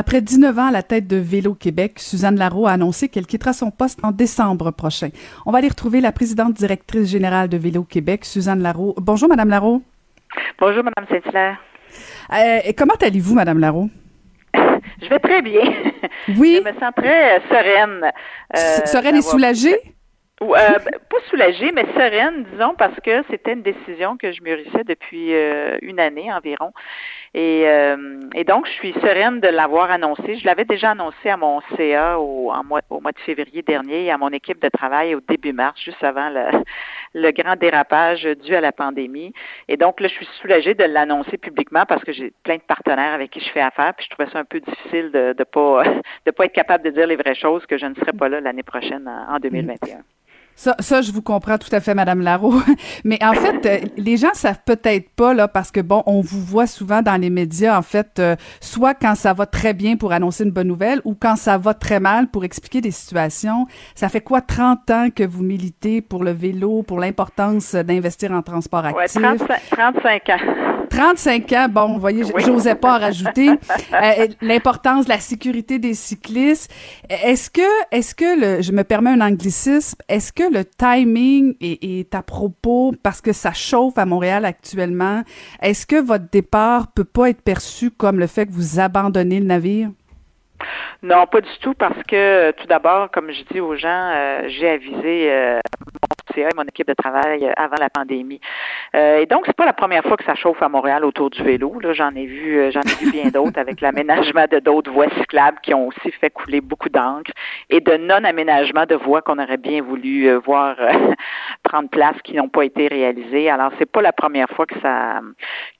Après 19 ans à la tête de Vélo Québec, Suzanne Larreau a annoncé qu'elle quittera son poste en décembre prochain. On va aller retrouver la présidente directrice générale de Vélo Québec, Suzanne Larreau. Bonjour, Madame Larreau. Bonjour, Madame Saint-Hilaire. Euh, comment allez-vous, Madame Larreau? Je vais très bien. Oui. Je me sens très sereine. Euh, sereine et soulagée? Euh, ben, pas soulagée, mais sereine, disons, parce que c'était une décision que je mûrissais depuis euh, une année environ. Et, euh, et, donc, je suis sereine de l'avoir annoncé. Je l'avais déjà annoncé à mon CA au, en mois, au mois de février dernier et à mon équipe de travail au début mars, juste avant le, le grand dérapage dû à la pandémie. Et donc, là, je suis soulagée de l'annoncer publiquement parce que j'ai plein de partenaires avec qui je fais affaire, puis je trouvais ça un peu difficile de ne pas, de pas être capable de dire les vraies choses que je ne serai pas là l'année prochaine en 2021. Ça, ça, je vous comprends tout à fait, Madame Larreau. Mais en fait, euh, les gens savent peut-être pas là, parce que bon, on vous voit souvent dans les médias, en fait, euh, soit quand ça va très bien pour annoncer une bonne nouvelle, ou quand ça va très mal pour expliquer des situations. Ça fait quoi, 30 ans que vous militez pour le vélo, pour l'importance d'investir en transport actif? Ouais, 35, ans. 35 ans, bon, vous voyez, j'osais pas en rajouter. Euh, l'importance de la sécurité des cyclistes. Est-ce que, est-ce que le, je me permets un anglicisme, est-ce que le timing est, à propos parce que ça chauffe à Montréal actuellement. Est-ce que votre départ peut pas être perçu comme le fait que vous abandonnez le navire? Non, pas du tout, parce que tout d'abord, comme je dis aux gens, euh, j'ai avisé euh, mon CA et mon équipe de travail euh, avant la pandémie. et donc, c'est pas la première fois que ça chauffe à Montréal autour du vélo. Là, j'en ai vu, j'en ai vu bien d'autres avec l'aménagement de d'autres voies cyclables qui ont aussi fait couler beaucoup d'encre et de non-aménagement de voies qu'on aurait bien voulu voir prendre place qui n'ont pas été réalisées. Alors, c'est pas la première fois que ça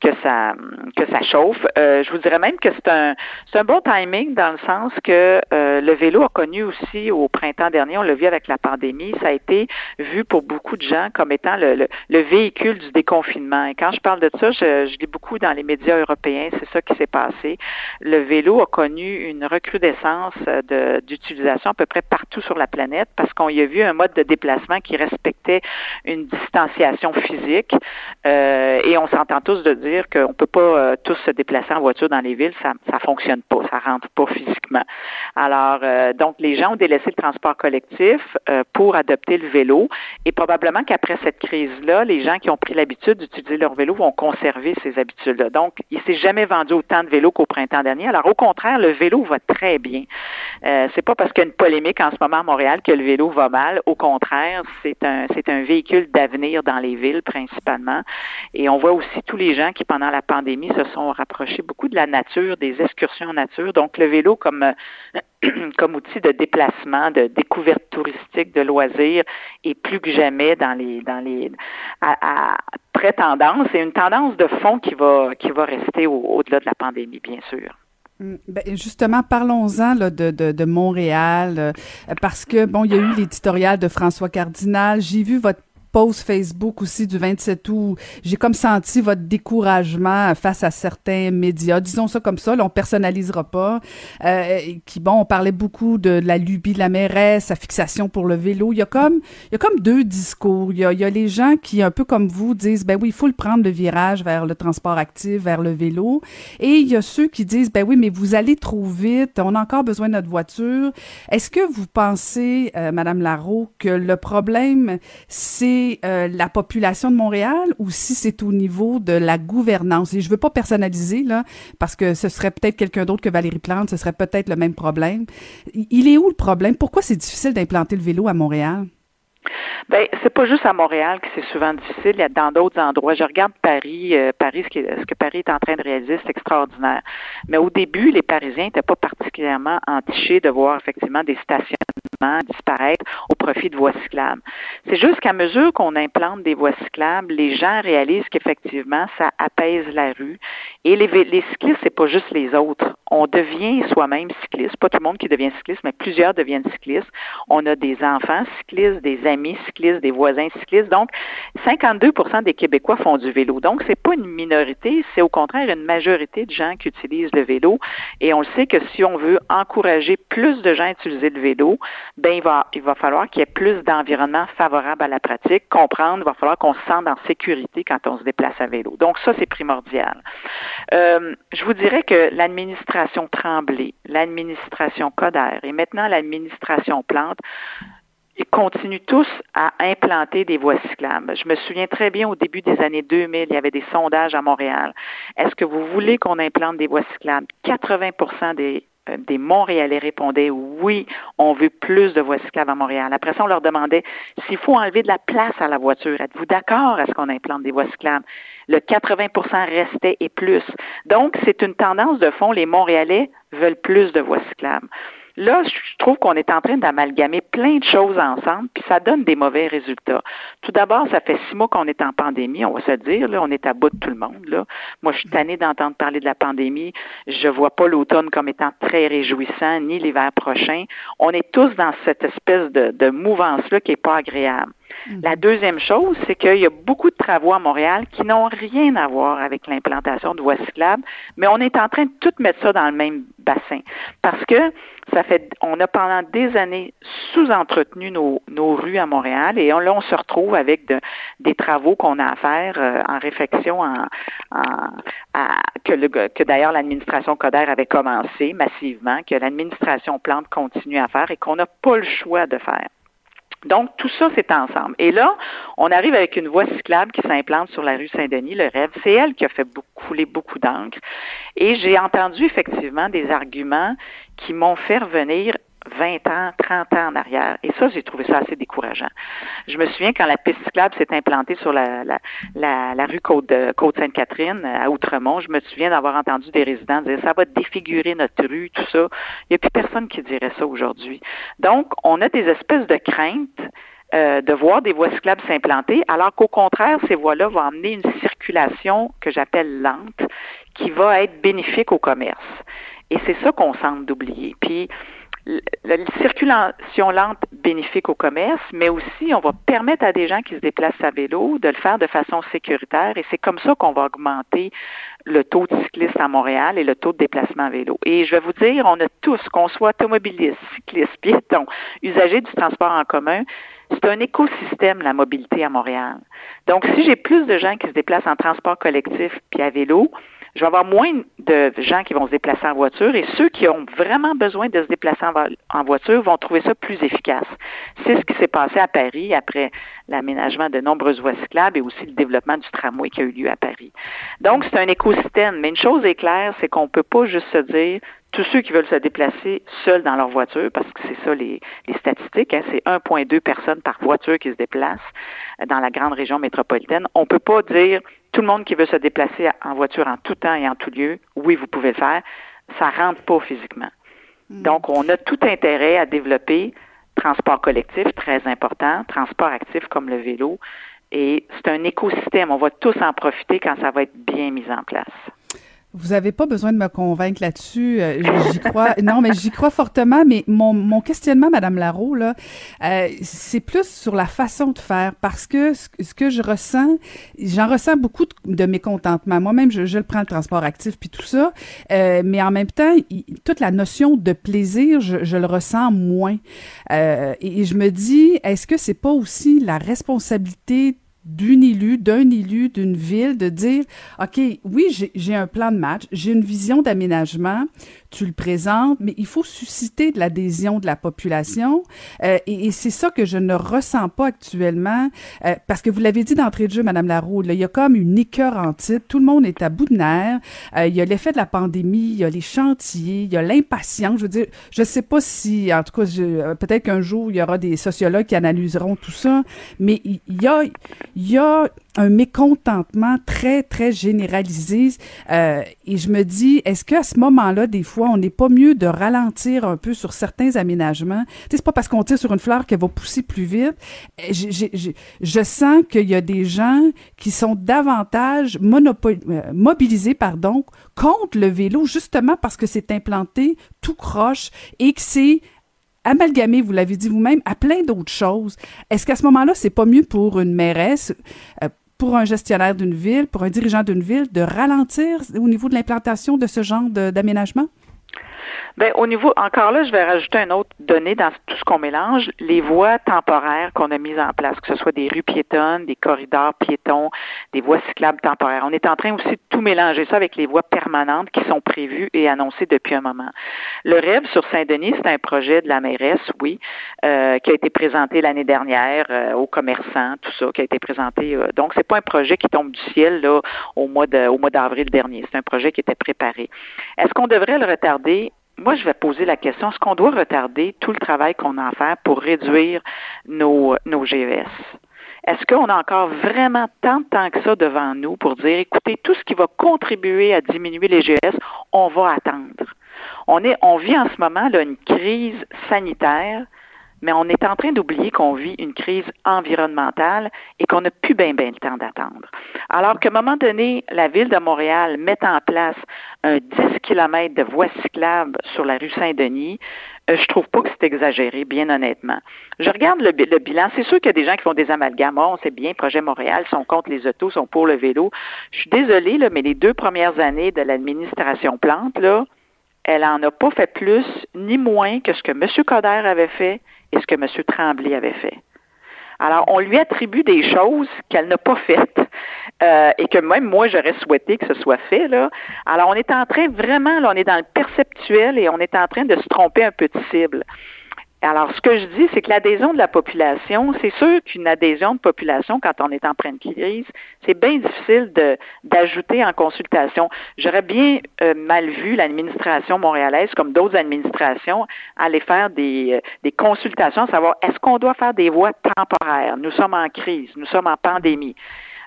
que ça que ça chauffe. je vous dirais même que c'est un c'est un bon timing dans le que euh, le vélo a connu aussi au printemps dernier, on l'a vu avec la pandémie, ça a été vu pour beaucoup de gens comme étant le, le, véhicule du déconfinement. Et quand je parle de ça, je, je lis beaucoup dans les médias européens, c'est ça qui s'est passé. Le vélo a connu une recrudescence d'utilisation à peu près partout sur la planète parce qu'on y a vu un mode de déplacement qui respectait une distanciation physique. Euh, et on s'entend tous de dire qu'on peut pas euh, tous se déplacer en voiture dans les villes, ça ça fonctionne pas, ça rentre pas physiquement. Alors, euh, donc, les gens ont délaissé le transport collectif euh, pour adopter le vélo et probablement qu'après cette crise-là, les gens qui ont pris l'habitude d'utiliser leur vélo vont conserver ces habitudes-là. Donc, il s'est jamais vendu autant de vélos qu'au printemps dernier. Alors, au contraire, le vélo va très bien. Euh, c'est pas parce qu'il y a une polémique en ce moment à Montréal que le vélo va mal. Au contraire, c'est un, c'est un véhicule d'avenir dans les villes principalement. Et on voit aussi tous les gens qui, pendant la pandémie, se sont rapprochés beaucoup de la nature, des excursions en nature. Donc, le vélo comme comme outil de déplacement, de découverte touristique, de loisirs, et plus que jamais dans les dans les à, à pré-tendance. C'est une tendance de fond qui va qui va rester au-delà de la pandémie, bien sûr. Mm, ben justement, parlons-en de, de, de, Montréal, euh, parce que, bon, il y a eu l'éditorial de François Cardinal. J'ai vu votre post Facebook aussi du 27 août, j'ai comme senti votre découragement face à certains médias, disons ça comme ça, là, on personnalisera pas, euh, qui, bon, on parlait beaucoup de, la lubie de la mairesse, sa fixation pour le vélo. Il y a comme, il y a comme deux discours. Il y a, il y a les gens qui, un peu comme vous, disent, ben oui, il faut le prendre le virage vers le transport actif, vers le vélo. Et il y a ceux qui disent, ben oui, mais vous allez trop vite, on a encore besoin de notre voiture. Est-ce que vous pensez, euh, Madame que le problème, c'est euh, la population de Montréal ou si c'est au niveau de la gouvernance? Et je veux pas personnaliser, là, parce que ce serait peut-être quelqu'un d'autre que Valérie Plante, ce serait peut-être le même problème. Il est où le problème? Pourquoi c'est difficile d'implanter le vélo à Montréal? Ben, c'est pas juste à Montréal que c'est souvent difficile. Il y a dans d'autres endroits. Je regarde Paris. Euh, Paris, ce, ce, que Paris est en train de réaliser, c'est extraordinaire. Mais au début, les Parisiens n'étaient pas particulièrement entichés de voir effectivement des stationnements disparaître au profit de voies cyclables. C'est juste qu'à mesure qu'on implante des voies cyclables, les gens réalisent qu'effectivement, ça apaise la rue. Et les, les cyclistes, c'est pas juste les autres. On devient soi-même cycliste. Pas tout le monde qui devient cycliste, mais plusieurs deviennent cyclistes. On a des enfants cyclistes, des amis cyclistes, des voisins cyclistes. Donc, 52% des Québécois font du vélo. Donc, c'est pas une minorité, c'est au contraire une majorité de gens qui utilisent le vélo. Et on le sait que si on veut encourager plus de gens à utiliser le vélo, ben il va, il va falloir qu'il y ait plus d'environnement favorable à la pratique, comprendre, il va falloir qu'on se sente en sécurité quand on se déplace à vélo. Donc ça, c'est primordial. Euh, je vous dirais que l'administration Tremblay, l'administration Coder et maintenant l'administration Plante ils continuent tous à implanter des voies cyclables. Je me souviens très bien au début des années 2000, il y avait des sondages à Montréal. Est-ce que vous voulez qu'on implante des voies cyclables? 80 des euh, des Montréalais répondaient oui, on veut plus de voies cyclables à Montréal. Après ça, on leur demandait s'il faut enlever de la place à la voiture. Êtes-vous d'accord à ce qu'on implante des voies cyclables? Le 80% restait et plus. Donc, c'est une tendance de fond. Les Montréalais veulent plus de voies cyclables. Là, je trouve qu'on est en train d'amalgamer plein de choses ensemble, puis ça donne des mauvais résultats. Tout d'abord, ça fait six mois qu'on est en pandémie, on va se dire, là, on est à bout de tout le monde. Là. Moi, je suis tannée d'entendre parler de la pandémie. Je vois pas l'automne comme étant très réjouissant, ni l'hiver prochain. On est tous dans cette espèce de, de mouvance-là qui est pas agréable. Mhm. La deuxième chose, c'est qu'il y a beaucoup de travaux à Montréal qui n'ont rien à voir avec l'implantation de voies cyclables, mais on est en train de tout mettre ça dans le même bassin. Parce que on a pendant des années sous-entretenu nos, nos rues à Montréal et on, là, on se retrouve avec des travaux qu'on a à faire euh, en réflexion en, que, que d'ailleurs l'administration Coder avait commencé massivement, que l'administration Plante continue à faire et qu'on n'a pas le choix de faire. Donc, tout ça, c'est ensemble. Et là, on arrive avec une voie cyclable qui s'implante sur la rue Saint-Denis, le rêve. C'est elle qui a fait couler beaucoup d'encre. Et j'ai entendu effectivement des arguments qui m'ont fait revenir 20 ans, 30 ans en arrière. Et ça, j'ai trouvé ça assez décourageant. Je me souviens quand la piste cyclable s'est implantée sur la, la, rue Côte, Côte-Sainte-Catherine à Outremont, je me souviens d'avoir entendu des résidents dire ça va défigurer notre rue, tout ça. Il n'y a plus personne qui dirait ça aujourd'hui. Donc, on a des espèces de craintes euh, de voir des voies cyclables s'implanter, alors qu'au contraire, ces voies-là vont amener une circulation que j'appelle lente, qui va être bénéfique au commerce. Et c'est ça qu'on semble d'oublier. Puis, la circulation lente bénéfique au commerce, mais aussi on va permettre à des gens qui se déplacent à vélo de le faire de façon sécuritaire et c'est comme ça qu'on va augmenter le taux de cyclistes à Montréal et le taux de déplacement à vélo. Et je vais vous dire, on a tous, qu'on soit automobiliste, cycliste, piéton, usager du transport en commun, c'est un écosystème, la mobilité à Montréal. Donc, si j'ai plus de gens qui se déplacent en transport collectif puis à vélo, je vais avoir moins de gens qui vont se déplacer en voiture et ceux qui ont vraiment besoin de se déplacer en, voiture vont trouver ça plus efficace. C'est ce qui s'est passé à Paris après l'aménagement de nombreuses voies cyclables et aussi le développement du tramway qui a eu lieu à Paris. Donc, c'est un écosystème. Mais une chose est claire, c'est qu'on ne peut pas juste se dire tous ceux qui veulent se déplacer seuls dans leur voiture, parce que c'est ça les, statistiques, hein, c'est 1,2 personnes par voiture qui se déplacent dans la grande région métropolitaine. On ne peut pas dire tout le monde qui veut se déplacer en voiture en tout temps et en tout lieu, oui, vous pouvez le faire. Ça rentre pas physiquement. Hmm. Donc, on a tout intérêt à développer transport collectif, très important, transport actif comme le vélo. Et c'est un écosystème. On va tous en profiter quand ça va être bien mis en place. Vous avez pas besoin de me convaincre là-dessus. Euh, j'y crois. non, mais j'y crois fortement. Mais mon, questionnement, Madame Larreau, là, euh, c'est plus sur la façon de faire parce que ce, que je ressens, j'en ressens beaucoup de, mécontentement. Moi-même, je, le prends le transport actif puis tout ça, euh, mais en même temps, toute la notion de plaisir, je, le ressens moins. Et, et je me dis, est-ce que c'est pas aussi la responsabilité d'une élu, d'un élu d'une ville, de dire, OK, oui, j'ai un plan de match, j'ai une vision d'aménagement, tu le présentes, mais il faut susciter de l'adhésion de la population. Euh, et, c'est ça que je ne ressens pas actuellement, euh, parce que vous l'avez dit d'entrée de jeu, Madame Laroux, là, il y a comme une titre, tout le monde est à bout de nerfs, euh, il y a l'effet de la pandémie, il y a les chantiers, il y a l'impatience, je veux dire, je sais pas si, en tout cas, peut-être qu'un jour, il y aura des sociologues qui analyseront tout ça, mais il y a, il y a un mécontentement très, très généralisé. Euh, et je me dis, est-ce qu'à ce, moment-là, des fois, on n'est pas mieux de ralentir un peu sur certains aménagements? Tu sais, c'est pas parce qu'on tire sur une fleur qu'elle va pousser plus vite. je sens qu'il y a des gens qui sont davantage euh, mobilisés, pardon, contre le vélo, justement parce que c'est implanté tout croche et que c'est amalgamé, vous l'avez dit vous-même, à plein d'autres choses. Est-ce qu'à ce, moment-là, c'est pas mieux pour une mairesse, euh, pour un gestionnaire d'une ville, pour un dirigeant d'une ville, de ralentir au niveau de l'implantation de ce genre d'aménagement? Bien, au niveau, encore là, je vais rajouter une autre donnée dans tout ce qu'on mélange, les voies temporaires qu'on a mises en place, que ce soit des rues piétonnes, des corridors piétons, des voies cyclables temporaires. On est en train aussi de tout mélanger ça avec les voies permanentes qui sont prévues et annoncées depuis un moment. Le rêve sur Saint-Denis, c'est un projet de la mairesse, oui, euh, qui a été présenté l'année dernière euh, aux commerçants, tout ça, qui a été présenté. Euh, donc, c'est pas un projet qui tombe du ciel là au mois de, au mois d'avril dernier. C'est un projet qui était préparé. Est-ce qu'on devrait le retarder? Moi, je vais poser la question, est-ce qu'on doit retarder tout le travail qu'on a à faire pour réduire nos, nos GES? Est-ce qu'on a encore vraiment tant de temps que ça devant nous pour dire, écoutez, tout ce qui va contribuer à diminuer les GES, on va attendre? On, est, on vit en ce moment là, une crise sanitaire mais on est en train d'oublier qu'on vit une crise environnementale et qu'on n'a plus bien, bien le temps d'attendre. Alors qu'à un moment donné, la ville de Montréal met en place un 10 km de voies cyclables sur la rue Saint-Denis, euh, je trouve pas que c'est exagéré, bien honnêtement. Je regarde le, bilan. C'est sûr qu'il y a des gens qui font des amalgames. On sait bien, Projet Montréal sont contre les autos, sont pour le vélo. Je suis désolée, là, mais les deux premières années de l'administration Plante, là, elle en a pas fait plus ni moins que ce que M. Coder avait fait et ce que M. Tremblay avait fait. Alors, on lui attribue des choses qu'elle n'a pas faites euh, et que même moi, j'aurais souhaité que ce soit fait. Alors, on est en train vraiment, on est dans le perceptuel et on est en train de se tromper un peu de cible. Alors, ce que je dis, c'est que l'adhésion de la population, c'est sûr qu'une adhésion de population, quand on est en pleine crise, c'est bien difficile d'ajouter en consultation. J'aurais bien euh, mal vu l'administration montréalaise, comme d'autres administrations, aller faire des, euh, des consultations, savoir est-ce qu'on doit faire des voies temporaires? Nous sommes en crise, nous sommes en pandémie.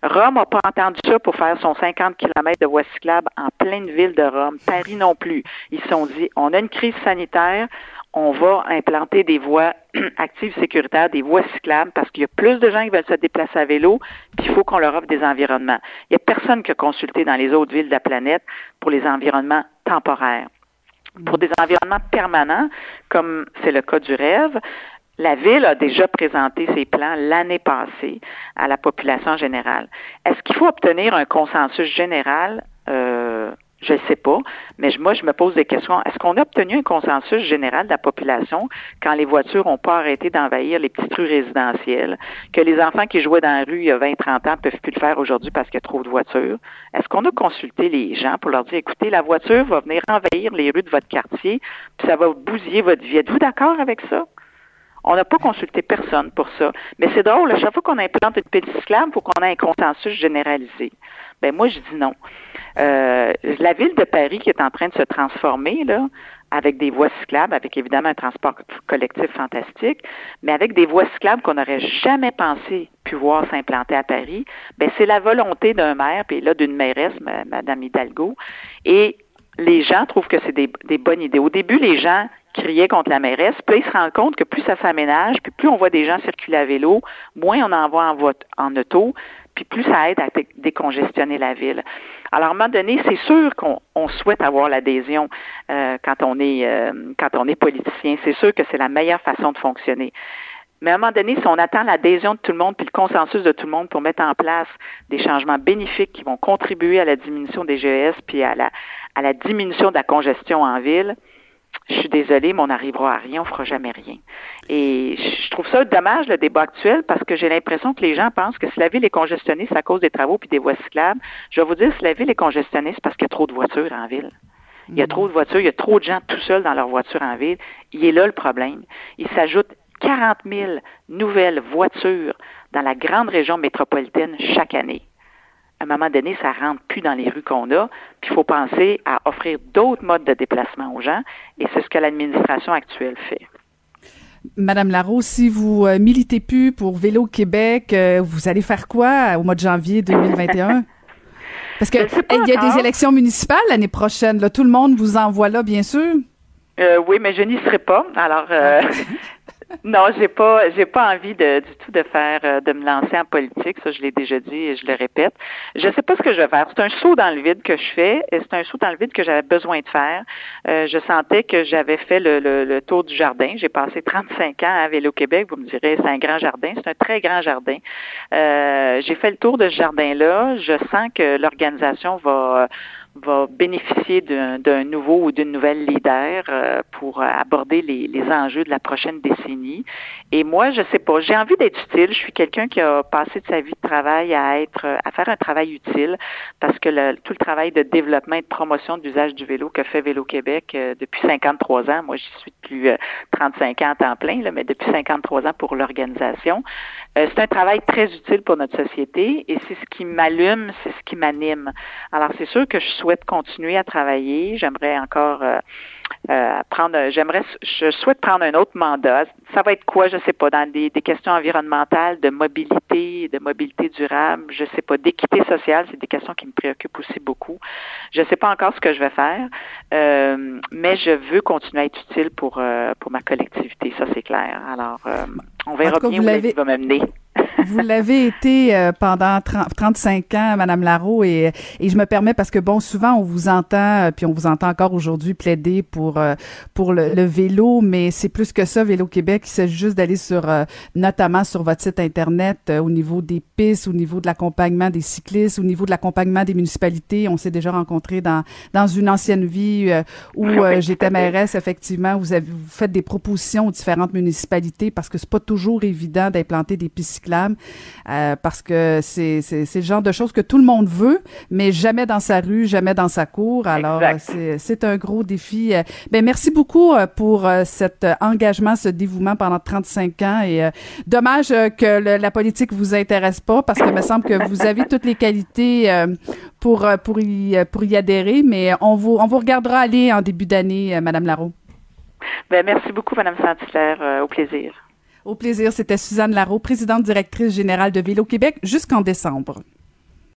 Rome n'a pas entendu ça pour faire son 50 km de voies cyclables en pleine ville de Rome. Paris non plus. Ils se sont dit, on a une crise sanitaire, on va implanter des voies actives sécuritaires, des voies cyclables, parce qu'il y a plus de gens qui veulent se déplacer à vélo, puis il faut qu'on leur offre des environnements. Il n'y a personne qui a consulté dans les autres villes de la planète pour les environnements temporaires. Pour des environnements permanents, comme c'est le cas du rêve, la Ville a déjà présenté ses plans l'année passée à la population générale. Est-ce qu'il faut obtenir un consensus général? Je ne sais pas, mais moi, je me pose des questions. Est-ce qu'on a obtenu un consensus général de la population quand les voitures n'ont pas arrêté d'envahir les petites rues résidentielles, que les enfants qui jouaient dans la rue il y a 20, 30 ans ne peuvent plus le faire aujourd'hui parce qu'il y a trop de voitures? Est-ce qu'on a consulté les gens pour leur dire, écoutez, la voiture va venir envahir les rues de votre quartier, puis ça va bousiller votre vie? Êtes-vous d'accord avec ça? On n'a pas consulté personne pour ça. Mais c'est drôle, à chaque fois qu'on implante une piste cyclable, il faut qu'on ait un consensus généralisé. Ben moi, je dis non. Euh, la ville de Paris qui est en train de se transformer, là, avec des voies cyclables, avec évidemment un transport collectif fantastique, mais avec des voies cyclables qu'on n'aurait jamais pensé pouvoir s'implanter à Paris, ben c'est la volonté d'un maire, puis là d'une mairesse, Mme Hidalgo, et les gens trouvent que c'est des bonnes idées. Au début, les gens criaient contre la mairesse, puis ils se rendent compte que plus ça s'aménage, puis plus on voit des gens circuler à vélo, moins on en voit en, vote, en auto, puis plus ça aide à décongestionner la ville. Alors, à un moment donné, c'est sûr qu'on souhaite avoir l'adhésion euh, quand on est euh, quand on est politicien. C'est sûr que c'est la meilleure façon de fonctionner. Mais à un moment donné, si on attend l'adhésion de tout le monde puis le consensus de tout le monde pour mettre en place des changements bénéfiques qui vont contribuer à la diminution des GES puis à la, à la diminution de la congestion en ville, je suis désolée, mais on n'arrivera à rien, on fera jamais rien. Et je trouve ça dommage, le débat actuel, parce que j'ai l'impression que les gens pensent que si la ville est congestionnée, c'est à cause des travaux puis des voies cyclables. Je vais vous dire, si la ville est congestionnée, c'est parce qu'il y a trop de voitures en ville. Il y a trop de voitures, il y a trop de gens tout seuls dans leur voiture en ville. Il est là le problème. Il s'ajoute 40 000 nouvelles voitures dans la grande région métropolitaine chaque année à un moment donné, ça rentre plus dans les rues qu'on a, puis il faut penser à offrir d'autres modes de déplacement aux gens, et c'est ce que l'administration actuelle fait. Madame Larose, si vous euh, militez plus pour Vélo Québec, euh, vous allez faire quoi au mois de janvier 2021? Parce qu'il y a des élections municipales l'année prochaine. Là, tout le monde vous envoie là, bien sûr. Euh, oui, mais je n'y serai pas. Alors, ah. Non, j'ai pas, j'ai pas envie de, du tout de faire, euh, de me lancer en politique. Ça, je l'ai déjà dit et je le répète. Je sais pas ce que je vais faire. C'est un saut dans le vide que je fais et c'est un saut dans le vide que j'avais besoin de faire. Euh, je sentais que j'avais fait le, le, tour du jardin. J'ai passé 35 ans à Vélo Québec. Vous me direz, c'est un grand jardin. C'est un très grand jardin. Euh, j'ai fait le tour de ce jardin-là. Je sens que l'organisation va va bénéficier d'un nouveau ou d'une nouvelle leader euh, pour aborder les, les, enjeux de la prochaine décennie. Et moi, je sais pas, j'ai envie d'être utile. Je suis quelqu'un qui a passé de sa vie de travail à être, à faire un travail utile, parce que le, tout le travail de développement et de promotion de l'usage du vélo que fait Vélo Québec euh, depuis 53 ans, moi j'y suis depuis 35 ans à temps plein, là, mais depuis 53 ans pour l'organisation. Euh, c'est un travail très utile pour notre société et c'est ce qui m'allume, c'est ce qui m'anime. Alors c'est sûr que je souhaite continuer à travailler. J'aimerais encore euh, euh, prendre, j'aimerais, je souhaite prendre un autre mandat. Ça va être quoi, je sais pas, dans des, des questions environnementales, de mobilité, de mobilité durable, je sais pas, d'équité sociale, c'est des questions qui me préoccupent aussi beaucoup. Je sais pas encore ce que je vais faire, euh, mais je veux continuer à être utile pour euh, pour ma collectivité, ça c'est clair. Alors, on verra bien où la vie va m'amener. Vous l'avez été pendant 30, 35 ans, Madame Larreau, et, et je me permets parce que bon, souvent on vous entend, puis on vous entend encore aujourd'hui plaider pour euh, pour le, vélo, mais c'est plus que ça, Vélo Québec. Il s'agit juste d'aller sur, notamment sur votre site internet, au niveau des pistes, au niveau de l'accompagnement des cyclistes, au niveau de l'accompagnement des municipalités. On s'est déjà rencontrés dans dans une ancienne vie où j'étais mairesse. Effectivement, vous avez vous faites des propositions aux différentes municipalités parce que c'est pas toujours évident d'implanter des pistes cyclables euh, parce que c'est, c'est, c'est le genre de choses que tout le monde veut, mais jamais dans sa rue, jamais dans sa cour. Alors, c'est, c'est un gros défi. Euh, ben, merci beaucoup euh, pour cet engagement, ce dévouement pendant 35 ans. Et dommage que la politique vous intéresse pas parce que me semble que vous avez toutes les qualités pour, pour, y, pour y adhérer, mais on vous, on vous regardera aller en début d'année, Madame Larreau. Ben, merci beaucoup, Madame Saint-Hilaire. au plaisir. Au plaisir, c'était Suzanne Larreau, présidente directrice générale de Vélo Québec jusqu'en décembre.